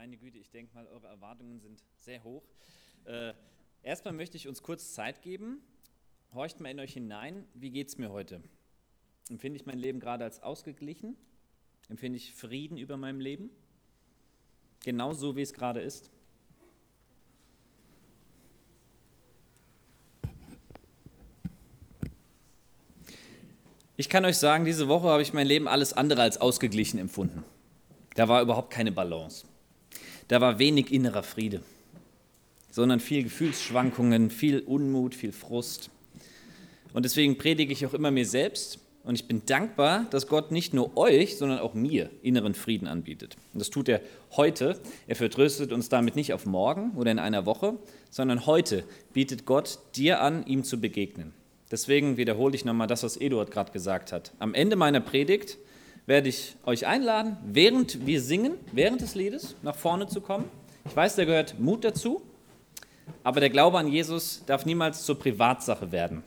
meine Güte, ich denke mal, eure Erwartungen sind sehr hoch. Äh, erstmal möchte ich uns kurz Zeit geben. Horcht mal in euch hinein, wie geht es mir heute? Empfinde ich mein Leben gerade als ausgeglichen? Empfinde ich Frieden über meinem Leben? Genau so, wie es gerade ist? Ich kann euch sagen, diese Woche habe ich mein Leben alles andere als ausgeglichen empfunden. Da war überhaupt keine Balance. Da war wenig innerer Friede, sondern viel Gefühlsschwankungen, viel Unmut, viel Frust. Und deswegen predige ich auch immer mir selbst und ich bin dankbar, dass Gott nicht nur euch, sondern auch mir inneren Frieden anbietet. Und das tut er heute. Er vertröstet uns damit nicht auf morgen oder in einer Woche, sondern heute bietet Gott dir an, ihm zu begegnen. Deswegen wiederhole ich nochmal das, was Eduard gerade gesagt hat. Am Ende meiner Predigt werde ich euch einladen, während wir singen, während des Liedes, nach vorne zu kommen. Ich weiß, da gehört Mut dazu, aber der Glaube an Jesus darf niemals zur Privatsache werden.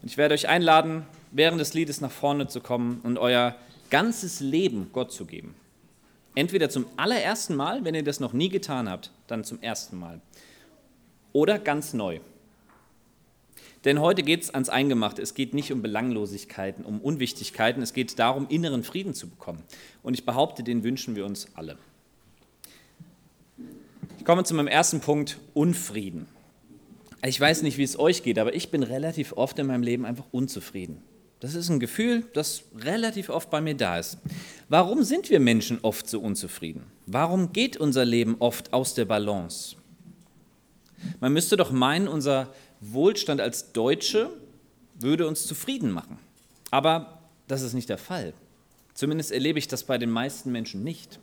Und ich werde euch einladen, während des Liedes nach vorne zu kommen und euer ganzes Leben Gott zu geben. Entweder zum allerersten Mal, wenn ihr das noch nie getan habt, dann zum ersten Mal. Oder ganz neu. Denn heute geht es ans Eingemachte. Es geht nicht um Belanglosigkeiten, um Unwichtigkeiten. Es geht darum, inneren Frieden zu bekommen. Und ich behaupte, den wünschen wir uns alle. Ich komme zu meinem ersten Punkt, Unfrieden. Ich weiß nicht, wie es euch geht, aber ich bin relativ oft in meinem Leben einfach unzufrieden. Das ist ein Gefühl, das relativ oft bei mir da ist. Warum sind wir Menschen oft so unzufrieden? Warum geht unser Leben oft aus der Balance? Man müsste doch meinen, unser Wohlstand als Deutsche würde uns zufrieden machen. Aber das ist nicht der Fall. Zumindest erlebe ich das bei den meisten Menschen nicht.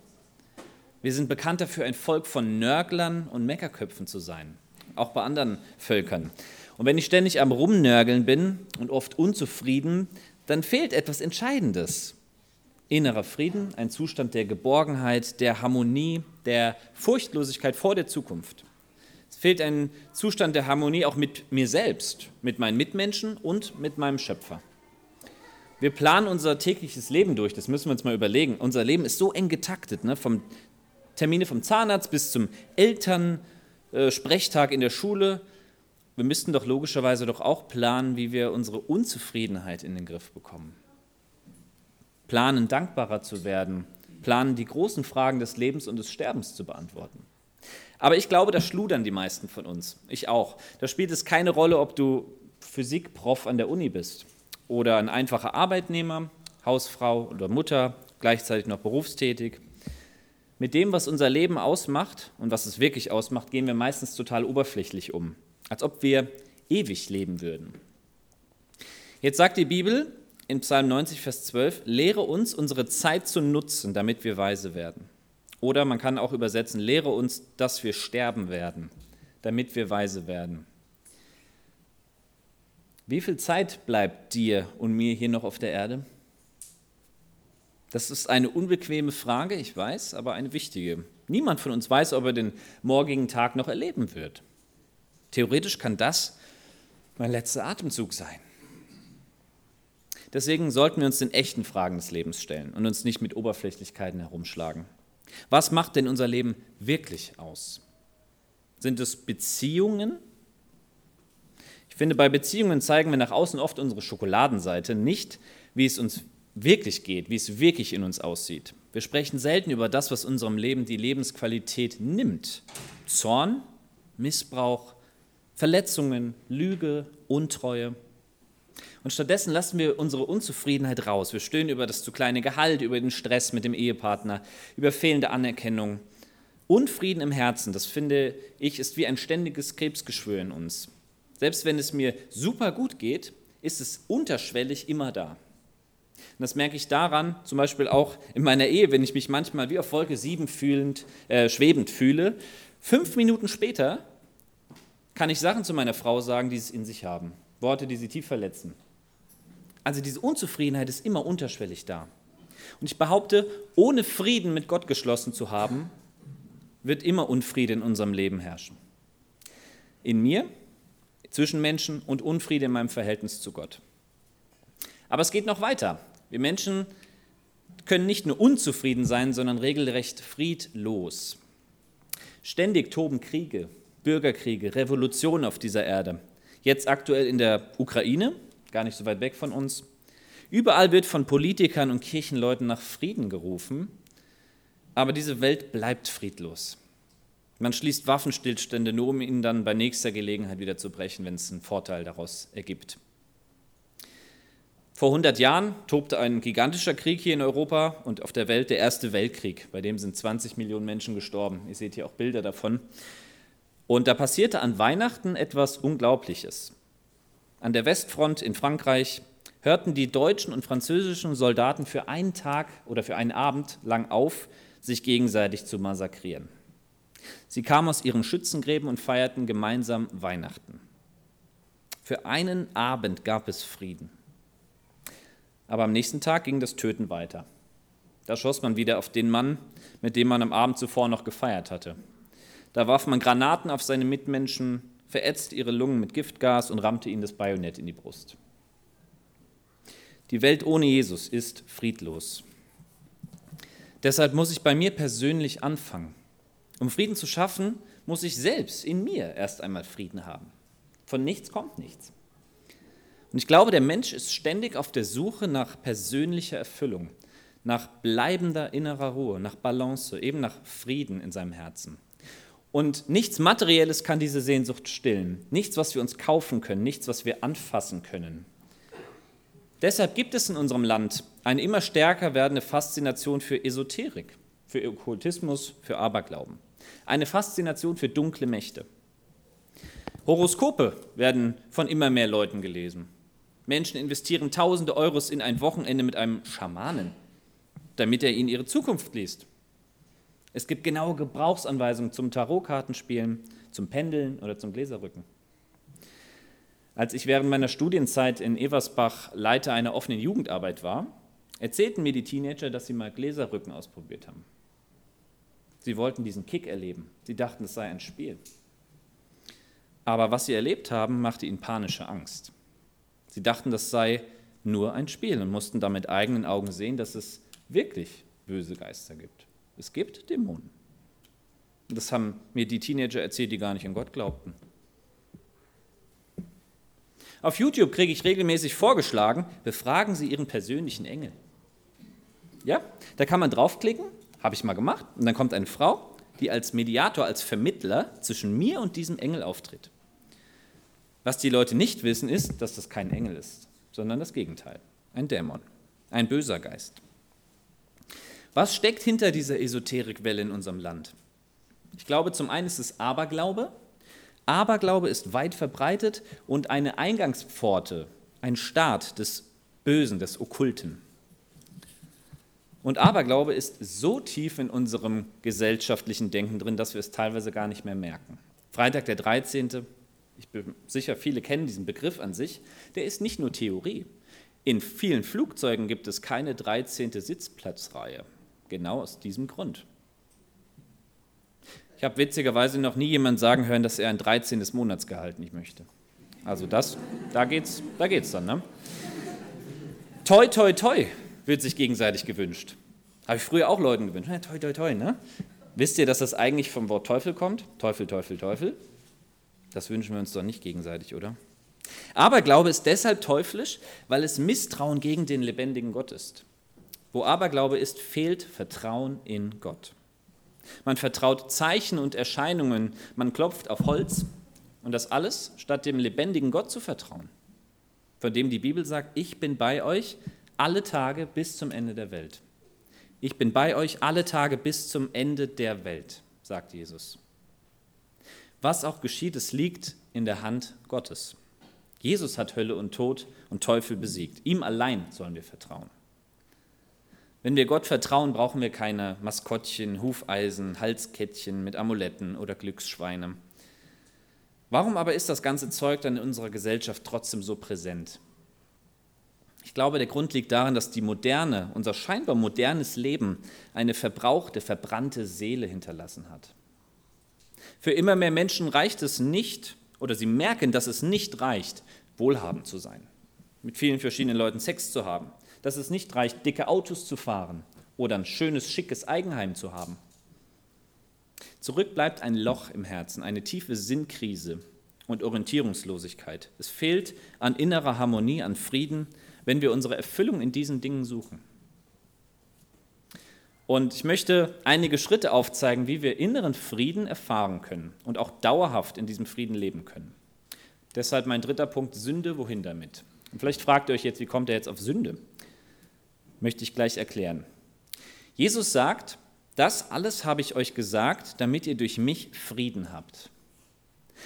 Wir sind bekannt dafür, ein Volk von Nörglern und Meckerköpfen zu sein, auch bei anderen Völkern. Und wenn ich ständig am Rumnörgeln bin und oft unzufrieden, dann fehlt etwas Entscheidendes. Innerer Frieden, ein Zustand der Geborgenheit, der Harmonie, der Furchtlosigkeit vor der Zukunft fehlt ein Zustand der Harmonie auch mit mir selbst, mit meinen Mitmenschen und mit meinem Schöpfer. Wir planen unser tägliches Leben durch, das müssen wir uns mal überlegen. Unser Leben ist so eng getaktet, ne? vom Termine vom Zahnarzt bis zum Elternsprechtag in der Schule. Wir müssten doch logischerweise doch auch planen, wie wir unsere Unzufriedenheit in den Griff bekommen. Planen, dankbarer zu werden, planen, die großen Fragen des Lebens und des Sterbens zu beantworten. Aber ich glaube, da schludern die meisten von uns. Ich auch. Da spielt es keine Rolle, ob du Physikprof an der Uni bist oder ein einfacher Arbeitnehmer, Hausfrau oder Mutter, gleichzeitig noch berufstätig. Mit dem, was unser Leben ausmacht und was es wirklich ausmacht, gehen wir meistens total oberflächlich um, als ob wir ewig leben würden. Jetzt sagt die Bibel in Psalm 90, Vers 12, lehre uns unsere Zeit zu nutzen, damit wir weise werden. Oder man kann auch übersetzen, lehre uns, dass wir sterben werden, damit wir weise werden. Wie viel Zeit bleibt dir und mir hier noch auf der Erde? Das ist eine unbequeme Frage, ich weiß, aber eine wichtige. Niemand von uns weiß, ob er den morgigen Tag noch erleben wird. Theoretisch kann das mein letzter Atemzug sein. Deswegen sollten wir uns den echten Fragen des Lebens stellen und uns nicht mit Oberflächlichkeiten herumschlagen. Was macht denn unser Leben wirklich aus? Sind es Beziehungen? Ich finde, bei Beziehungen zeigen wir nach außen oft unsere Schokoladenseite, nicht wie es uns wirklich geht, wie es wirklich in uns aussieht. Wir sprechen selten über das, was unserem Leben die Lebensqualität nimmt. Zorn, Missbrauch, Verletzungen, Lüge, Untreue. Und stattdessen lassen wir unsere Unzufriedenheit raus. Wir stöhnen über das zu kleine Gehalt, über den Stress mit dem Ehepartner, über fehlende Anerkennung. Unfrieden im Herzen, das finde ich, ist wie ein ständiges Krebsgeschwür in uns. Selbst wenn es mir super gut geht, ist es unterschwellig immer da. Und das merke ich daran, zum Beispiel auch in meiner Ehe, wenn ich mich manchmal wie auf Wolke 7 fühlend, äh, schwebend fühle. Fünf Minuten später kann ich Sachen zu meiner Frau sagen, die es in sich haben. Worte, die sie tief verletzen. Also diese Unzufriedenheit ist immer unterschwellig da. Und ich behaupte, ohne Frieden mit Gott geschlossen zu haben, wird immer Unfriede in unserem Leben herrschen. In mir, zwischen Menschen und Unfriede in meinem Verhältnis zu Gott. Aber es geht noch weiter. Wir Menschen können nicht nur unzufrieden sein, sondern regelrecht friedlos. Ständig toben Kriege, Bürgerkriege, Revolutionen auf dieser Erde. Jetzt aktuell in der Ukraine, gar nicht so weit weg von uns. Überall wird von Politikern und Kirchenleuten nach Frieden gerufen, aber diese Welt bleibt friedlos. Man schließt Waffenstillstände nur, um ihn dann bei nächster Gelegenheit wieder zu brechen, wenn es einen Vorteil daraus ergibt. Vor 100 Jahren tobte ein gigantischer Krieg hier in Europa und auf der Welt, der Erste Weltkrieg. Bei dem sind 20 Millionen Menschen gestorben. Ihr seht hier auch Bilder davon. Und da passierte an Weihnachten etwas Unglaubliches. An der Westfront in Frankreich hörten die deutschen und französischen Soldaten für einen Tag oder für einen Abend lang auf, sich gegenseitig zu massakrieren. Sie kamen aus ihren Schützengräben und feierten gemeinsam Weihnachten. Für einen Abend gab es Frieden. Aber am nächsten Tag ging das Töten weiter. Da schoss man wieder auf den Mann, mit dem man am Abend zuvor noch gefeiert hatte. Da warf man Granaten auf seine Mitmenschen, verätzte ihre Lungen mit Giftgas und rammte ihnen das Bajonett in die Brust. Die Welt ohne Jesus ist friedlos. Deshalb muss ich bei mir persönlich anfangen. Um Frieden zu schaffen, muss ich selbst in mir erst einmal Frieden haben. Von nichts kommt nichts. Und ich glaube, der Mensch ist ständig auf der Suche nach persönlicher Erfüllung, nach bleibender innerer Ruhe, nach Balance, eben nach Frieden in seinem Herzen. Und nichts Materielles kann diese Sehnsucht stillen. Nichts, was wir uns kaufen können, nichts, was wir anfassen können. Deshalb gibt es in unserem Land eine immer stärker werdende Faszination für Esoterik, für Okkultismus, für Aberglauben. Eine Faszination für dunkle Mächte. Horoskope werden von immer mehr Leuten gelesen. Menschen investieren tausende Euros in ein Wochenende mit einem Schamanen, damit er ihnen ihre Zukunft liest. Es gibt genaue Gebrauchsanweisungen zum Tarotkartenspielen, zum Pendeln oder zum Gläserrücken. Als ich während meiner Studienzeit in Eversbach Leiter einer offenen Jugendarbeit war, erzählten mir die Teenager, dass sie mal Gläserrücken ausprobiert haben. Sie wollten diesen Kick erleben. Sie dachten, es sei ein Spiel. Aber was sie erlebt haben, machte ihnen panische Angst. Sie dachten, das sei nur ein Spiel und mussten dann mit eigenen Augen sehen, dass es wirklich böse Geister gibt. Es gibt Dämonen. Das haben mir die Teenager erzählt, die gar nicht an Gott glaubten. Auf YouTube kriege ich regelmäßig vorgeschlagen, befragen Sie Ihren persönlichen Engel. Ja, da kann man draufklicken, habe ich mal gemacht, und dann kommt eine Frau, die als Mediator, als Vermittler zwischen mir und diesem Engel auftritt. Was die Leute nicht wissen, ist, dass das kein Engel ist, sondern das Gegenteil, ein Dämon, ein böser Geist. Was steckt hinter dieser Esoterikwelle in unserem Land? Ich glaube, zum einen ist es Aberglaube. Aberglaube ist weit verbreitet und eine Eingangspforte, ein Start des Bösen, des Okkulten. Und Aberglaube ist so tief in unserem gesellschaftlichen Denken drin, dass wir es teilweise gar nicht mehr merken. Freitag der 13 ich bin sicher, viele kennen diesen Begriff an sich, der ist nicht nur Theorie. In vielen Flugzeugen gibt es keine 13. Sitzplatzreihe. Genau aus diesem Grund. Ich habe witzigerweise noch nie jemand sagen hören, dass er ein 13. Monatsgehalt nicht möchte. Also das, da geht's, da geht's dann. Ne? Toi, toi, toi wird sich gegenseitig gewünscht. Habe ich früher auch Leuten gewünscht. Ja, toi, toi, toi. Ne? Wisst ihr, dass das eigentlich vom Wort Teufel kommt? Teufel, Teufel, Teufel. Das wünschen wir uns doch nicht gegenseitig, oder? Aber Glaube ist deshalb teuflisch, weil es Misstrauen gegen den lebendigen Gott ist. Wo Aberglaube ist, fehlt Vertrauen in Gott. Man vertraut Zeichen und Erscheinungen, man klopft auf Holz und das alles, statt dem lebendigen Gott zu vertrauen, von dem die Bibel sagt, ich bin bei euch alle Tage bis zum Ende der Welt. Ich bin bei euch alle Tage bis zum Ende der Welt, sagt Jesus. Was auch geschieht, es liegt in der Hand Gottes. Jesus hat Hölle und Tod und Teufel besiegt. Ihm allein sollen wir vertrauen. Wenn wir Gott vertrauen, brauchen wir keine Maskottchen, Hufeisen, Halskettchen mit Amuletten oder Glücksschweine. Warum aber ist das ganze Zeug dann in unserer Gesellschaft trotzdem so präsent? Ich glaube, der Grund liegt darin, dass die moderne, unser scheinbar modernes Leben eine verbrauchte, verbrannte Seele hinterlassen hat. Für immer mehr Menschen reicht es nicht, oder sie merken, dass es nicht reicht, wohlhabend zu sein, mit vielen verschiedenen Leuten Sex zu haben, dass es nicht reicht, dicke Autos zu fahren oder ein schönes, schickes Eigenheim zu haben. Zurück bleibt ein Loch im Herzen, eine tiefe Sinnkrise und Orientierungslosigkeit. Es fehlt an innerer Harmonie, an Frieden, wenn wir unsere Erfüllung in diesen Dingen suchen. Und ich möchte einige Schritte aufzeigen, wie wir inneren Frieden erfahren können und auch dauerhaft in diesem Frieden leben können. Deshalb mein dritter Punkt, Sünde, wohin damit? Und vielleicht fragt ihr euch jetzt, wie kommt er jetzt auf Sünde? Möchte ich gleich erklären. Jesus sagt, das alles habe ich euch gesagt, damit ihr durch mich Frieden habt.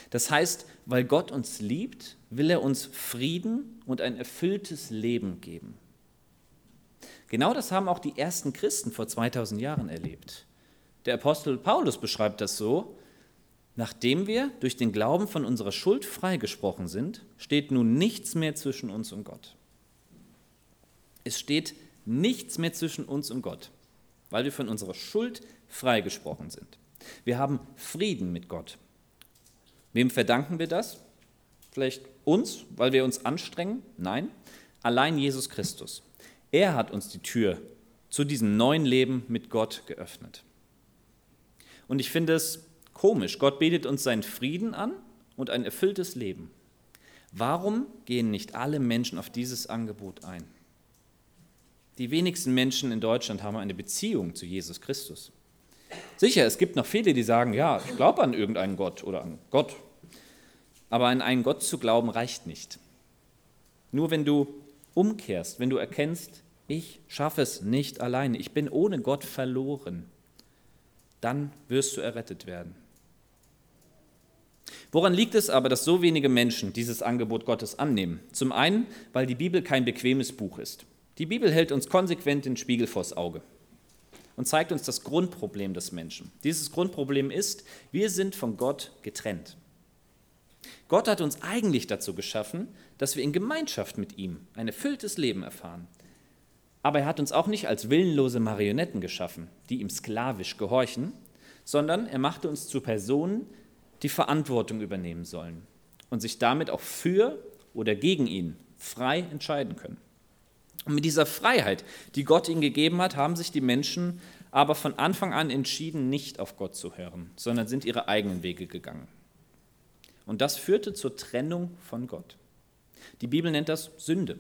Das heißt, weil Gott uns liebt, will er uns Frieden und ein erfülltes Leben geben. Genau das haben auch die ersten Christen vor 2000 Jahren erlebt. Der Apostel Paulus beschreibt das so, nachdem wir durch den Glauben von unserer Schuld freigesprochen sind, steht nun nichts mehr zwischen uns und Gott. Es steht nichts mehr zwischen uns und Gott, weil wir von unserer Schuld freigesprochen sind. Wir haben Frieden mit Gott. Wem verdanken wir das? Vielleicht uns, weil wir uns anstrengen? Nein, allein Jesus Christus. Er hat uns die Tür zu diesem neuen Leben mit Gott geöffnet. Und ich finde es komisch. Gott betet uns seinen Frieden an und ein erfülltes Leben. Warum gehen nicht alle Menschen auf dieses Angebot ein? Die wenigsten Menschen in Deutschland haben eine Beziehung zu Jesus Christus. Sicher, es gibt noch viele, die sagen, ja, ich glaube an irgendeinen Gott oder an Gott. Aber an einen Gott zu glauben reicht nicht. Nur wenn du umkehrst, wenn du erkennst, ich schaffe es nicht alleine, ich bin ohne Gott verloren, dann wirst du errettet werden. Woran liegt es aber, dass so wenige Menschen dieses Angebot Gottes annehmen? Zum einen, weil die Bibel kein bequemes Buch ist. Die Bibel hält uns konsequent den Spiegel vors Auge und zeigt uns das Grundproblem des Menschen. Dieses Grundproblem ist, wir sind von Gott getrennt. Gott hat uns eigentlich dazu geschaffen, dass wir in Gemeinschaft mit ihm ein erfülltes Leben erfahren. Aber er hat uns auch nicht als willenlose Marionetten geschaffen, die ihm sklavisch gehorchen, sondern er machte uns zu Personen, die Verantwortung übernehmen sollen und sich damit auch für oder gegen ihn frei entscheiden können. Und mit dieser Freiheit, die Gott ihnen gegeben hat, haben sich die Menschen aber von Anfang an entschieden, nicht auf Gott zu hören, sondern sind ihre eigenen Wege gegangen. Und das führte zur Trennung von Gott. Die Bibel nennt das Sünde.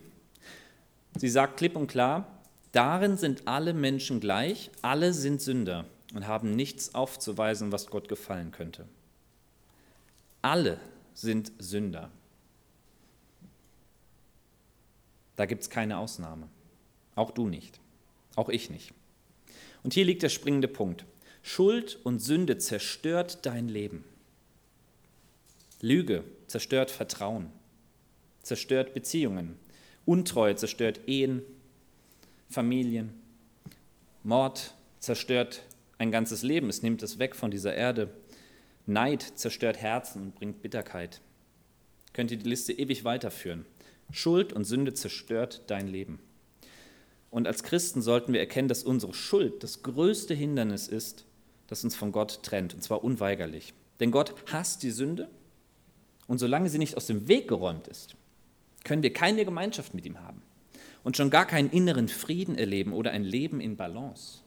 Sie sagt klipp und klar, darin sind alle Menschen gleich, alle sind Sünder und haben nichts aufzuweisen, was Gott gefallen könnte. Alle sind Sünder. Da gibt es keine Ausnahme. Auch du nicht. Auch ich nicht. Und hier liegt der springende Punkt. Schuld und Sünde zerstört dein Leben. Lüge zerstört Vertrauen, zerstört Beziehungen. Untreue zerstört Ehen, Familien. Mord zerstört ein ganzes Leben, es nimmt es weg von dieser Erde. Neid zerstört Herzen und bringt Bitterkeit. Könnt ihr die Liste ewig weiterführen. Schuld und Sünde zerstört dein Leben. Und als Christen sollten wir erkennen, dass unsere Schuld das größte Hindernis ist, das uns von Gott trennt, und zwar unweigerlich. Denn Gott hasst die Sünde und solange sie nicht aus dem Weg geräumt ist, können wir keine Gemeinschaft mit ihm haben und schon gar keinen inneren Frieden erleben oder ein Leben in Balance.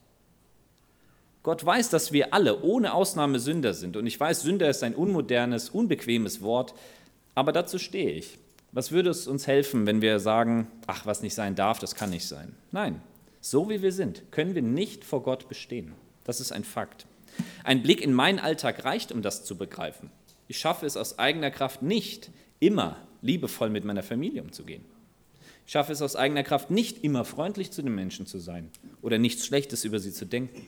Gott weiß, dass wir alle ohne Ausnahme Sünder sind. Und ich weiß, Sünder ist ein unmodernes, unbequemes Wort, aber dazu stehe ich. Was würde es uns helfen, wenn wir sagen, ach, was nicht sein darf, das kann nicht sein? Nein, so wie wir sind, können wir nicht vor Gott bestehen. Das ist ein Fakt. Ein Blick in meinen Alltag reicht, um das zu begreifen. Ich schaffe es aus eigener Kraft nicht, immer liebevoll mit meiner Familie umzugehen. Ich schaffe es aus eigener Kraft nicht, immer freundlich zu den Menschen zu sein oder nichts Schlechtes über sie zu denken.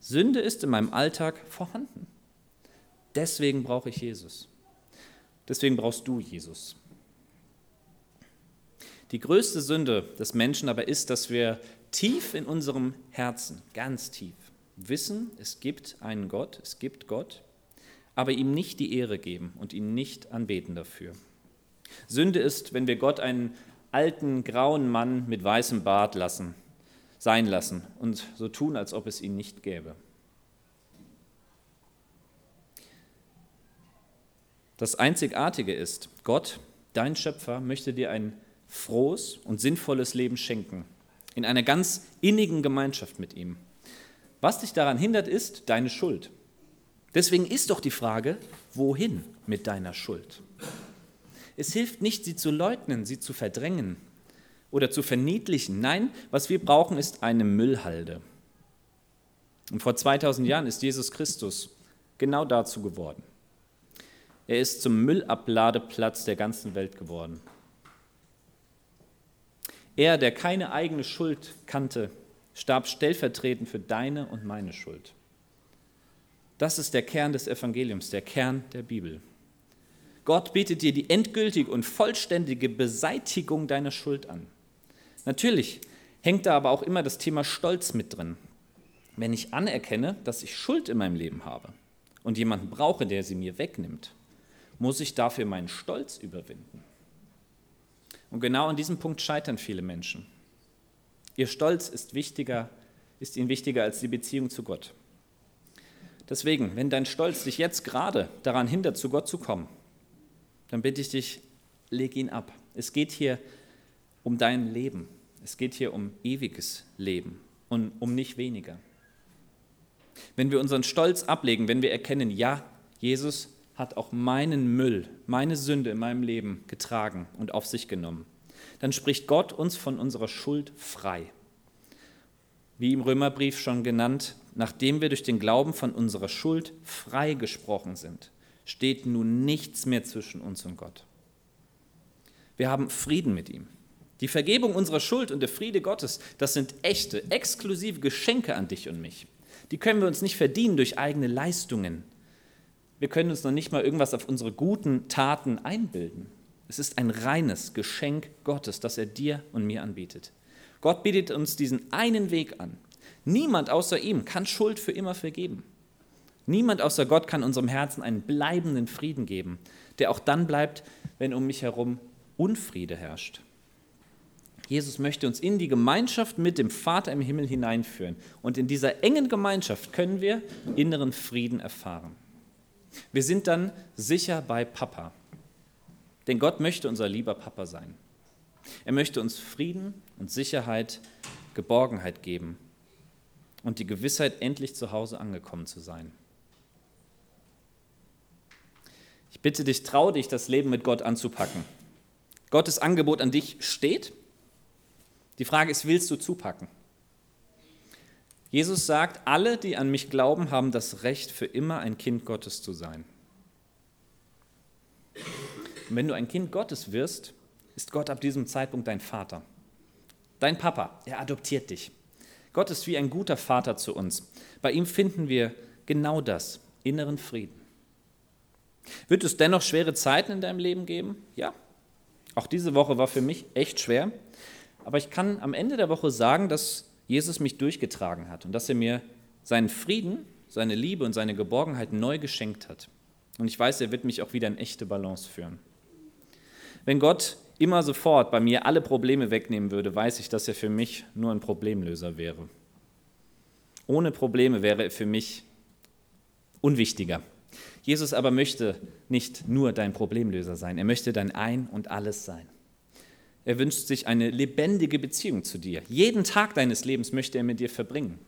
Sünde ist in meinem Alltag vorhanden. Deswegen brauche ich Jesus. Deswegen brauchst du Jesus. Die größte Sünde des Menschen aber ist, dass wir tief in unserem Herzen, ganz tief, wissen, es gibt einen Gott, es gibt Gott, aber ihm nicht die Ehre geben und ihn nicht anbeten dafür. Sünde ist, wenn wir Gott einen alten, grauen Mann mit weißem Bart lassen, sein lassen und so tun, als ob es ihn nicht gäbe. Das Einzigartige ist, Gott, dein Schöpfer, möchte dir ein frohes und sinnvolles Leben schenken, in einer ganz innigen Gemeinschaft mit ihm. Was dich daran hindert, ist deine Schuld. Deswegen ist doch die Frage, wohin mit deiner Schuld? Es hilft nicht, sie zu leugnen, sie zu verdrängen oder zu verniedlichen. Nein, was wir brauchen, ist eine Müllhalde. Und vor 2000 Jahren ist Jesus Christus genau dazu geworden. Er ist zum Müllabladeplatz der ganzen Welt geworden. Er, der keine eigene Schuld kannte, starb stellvertretend für deine und meine Schuld. Das ist der Kern des Evangeliums, der Kern der Bibel. Gott bietet dir die endgültige und vollständige Beseitigung deiner Schuld an. Natürlich hängt da aber auch immer das Thema Stolz mit drin. Wenn ich anerkenne, dass ich Schuld in meinem Leben habe und jemanden brauche, der sie mir wegnimmt, muss ich dafür meinen Stolz überwinden. Und genau an diesem Punkt scheitern viele Menschen. Ihr Stolz ist wichtiger, ist ihnen wichtiger als die Beziehung zu Gott. Deswegen, wenn dein Stolz dich jetzt gerade daran hindert, zu Gott zu kommen, dann bitte ich dich, leg ihn ab. Es geht hier um dein Leben. Es geht hier um ewiges Leben und um nicht weniger. Wenn wir unseren Stolz ablegen, wenn wir erkennen, ja, Jesus hat auch meinen Müll, meine Sünde in meinem Leben getragen und auf sich genommen, dann spricht Gott uns von unserer Schuld frei. Wie im Römerbrief schon genannt, nachdem wir durch den Glauben von unserer Schuld frei gesprochen sind, steht nun nichts mehr zwischen uns und Gott. Wir haben Frieden mit ihm. Die Vergebung unserer Schuld und der Friede Gottes, das sind echte, exklusive Geschenke an dich und mich. Die können wir uns nicht verdienen durch eigene Leistungen. Wir können uns noch nicht mal irgendwas auf unsere guten Taten einbilden. Es ist ein reines Geschenk Gottes, das er dir und mir anbietet. Gott bietet uns diesen einen Weg an. Niemand außer ihm kann Schuld für immer vergeben. Niemand außer Gott kann unserem Herzen einen bleibenden Frieden geben, der auch dann bleibt, wenn um mich herum Unfriede herrscht. Jesus möchte uns in die Gemeinschaft mit dem Vater im Himmel hineinführen. Und in dieser engen Gemeinschaft können wir inneren Frieden erfahren. Wir sind dann sicher bei Papa. Denn Gott möchte unser lieber Papa sein. Er möchte uns Frieden und Sicherheit, Geborgenheit geben und die Gewissheit, endlich zu Hause angekommen zu sein. Ich bitte dich, trau dich, das Leben mit Gott anzupacken. Gottes Angebot an dich steht die Frage ist, willst du zupacken? Jesus sagt, alle, die an mich glauben, haben das Recht, für immer ein Kind Gottes zu sein. Und wenn du ein Kind Gottes wirst, ist Gott ab diesem Zeitpunkt dein Vater. Dein Papa, er adoptiert dich. Gott ist wie ein guter Vater zu uns. Bei ihm finden wir genau das, inneren Frieden. Wird es dennoch schwere Zeiten in deinem Leben geben? Ja. Auch diese Woche war für mich echt schwer. Aber ich kann am Ende der Woche sagen, dass Jesus mich durchgetragen hat und dass er mir seinen Frieden, seine Liebe und seine Geborgenheit neu geschenkt hat. Und ich weiß, er wird mich auch wieder in echte Balance führen. Wenn Gott immer sofort bei mir alle Probleme wegnehmen würde, weiß ich, dass er für mich nur ein Problemlöser wäre. Ohne Probleme wäre er für mich unwichtiger. Jesus aber möchte nicht nur dein Problemlöser sein, er möchte dein Ein und alles sein. Er wünscht sich eine lebendige Beziehung zu dir. Jeden Tag deines Lebens möchte er mit dir verbringen.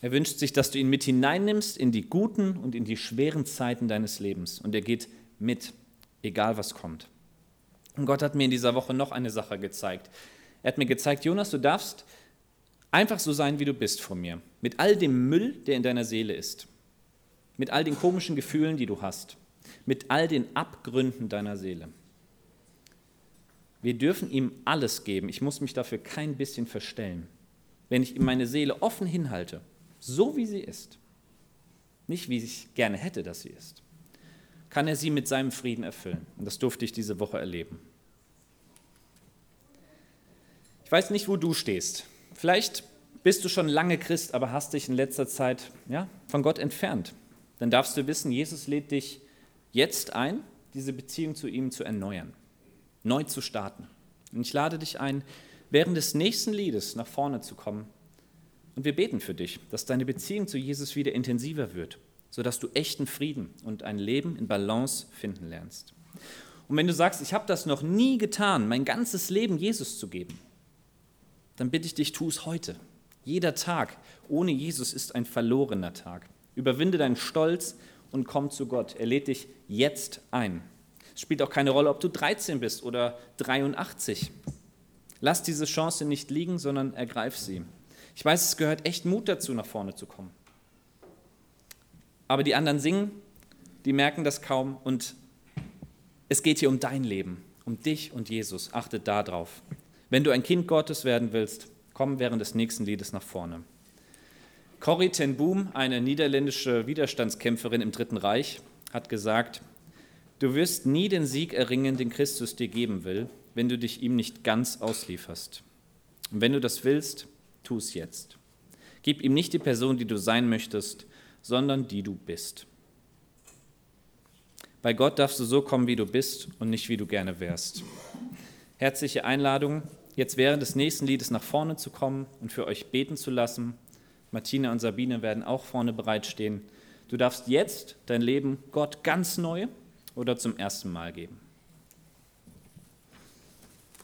Er wünscht sich, dass du ihn mit hineinnimmst in die guten und in die schweren Zeiten deines Lebens. Und er geht mit, egal was kommt. Und Gott hat mir in dieser Woche noch eine Sache gezeigt. Er hat mir gezeigt, Jonas, du darfst einfach so sein, wie du bist vor mir. Mit all dem Müll, der in deiner Seele ist. Mit all den komischen Gefühlen, die du hast. Mit all den Abgründen deiner Seele. Wir dürfen ihm alles geben. Ich muss mich dafür kein bisschen verstellen. Wenn ich ihm meine Seele offen hinhalte, so wie sie ist, nicht wie ich gerne hätte, dass sie ist, kann er sie mit seinem Frieden erfüllen. Und das durfte ich diese Woche erleben. Ich weiß nicht, wo du stehst. Vielleicht bist du schon lange Christ, aber hast dich in letzter Zeit ja, von Gott entfernt. Dann darfst du wissen, Jesus lädt dich jetzt ein, diese Beziehung zu ihm zu erneuern neu zu starten. Und ich lade dich ein, während des nächsten Liedes nach vorne zu kommen. Und wir beten für dich, dass deine Beziehung zu Jesus wieder intensiver wird, sodass du echten Frieden und ein Leben in Balance finden lernst. Und wenn du sagst, ich habe das noch nie getan, mein ganzes Leben Jesus zu geben, dann bitte ich dich, tu es heute. Jeder Tag ohne Jesus ist ein verlorener Tag. Überwinde deinen Stolz und komm zu Gott. Er lädt dich jetzt ein. Spielt auch keine Rolle, ob du 13 bist oder 83. Lass diese Chance nicht liegen, sondern ergreif sie. Ich weiß, es gehört echt Mut dazu, nach vorne zu kommen. Aber die anderen singen, die merken das kaum und es geht hier um dein Leben, um dich und Jesus. Achtet darauf. Wenn du ein Kind Gottes werden willst, komm während des nächsten Liedes nach vorne. Corrie ten Boom, eine niederländische Widerstandskämpferin im Dritten Reich, hat gesagt, du wirst nie den Sieg erringen, den Christus dir geben will, wenn du dich ihm nicht ganz auslieferst. Und wenn du das willst, tu es jetzt. Gib ihm nicht die Person, die du sein möchtest, sondern die du bist. Bei Gott darfst du so kommen, wie du bist und nicht, wie du gerne wärst. Herzliche Einladung, jetzt während des nächsten Liedes nach vorne zu kommen und für euch beten zu lassen. Martina und Sabine werden auch vorne bereitstehen. Du darfst jetzt dein Leben Gott ganz neu oder zum ersten Mal geben.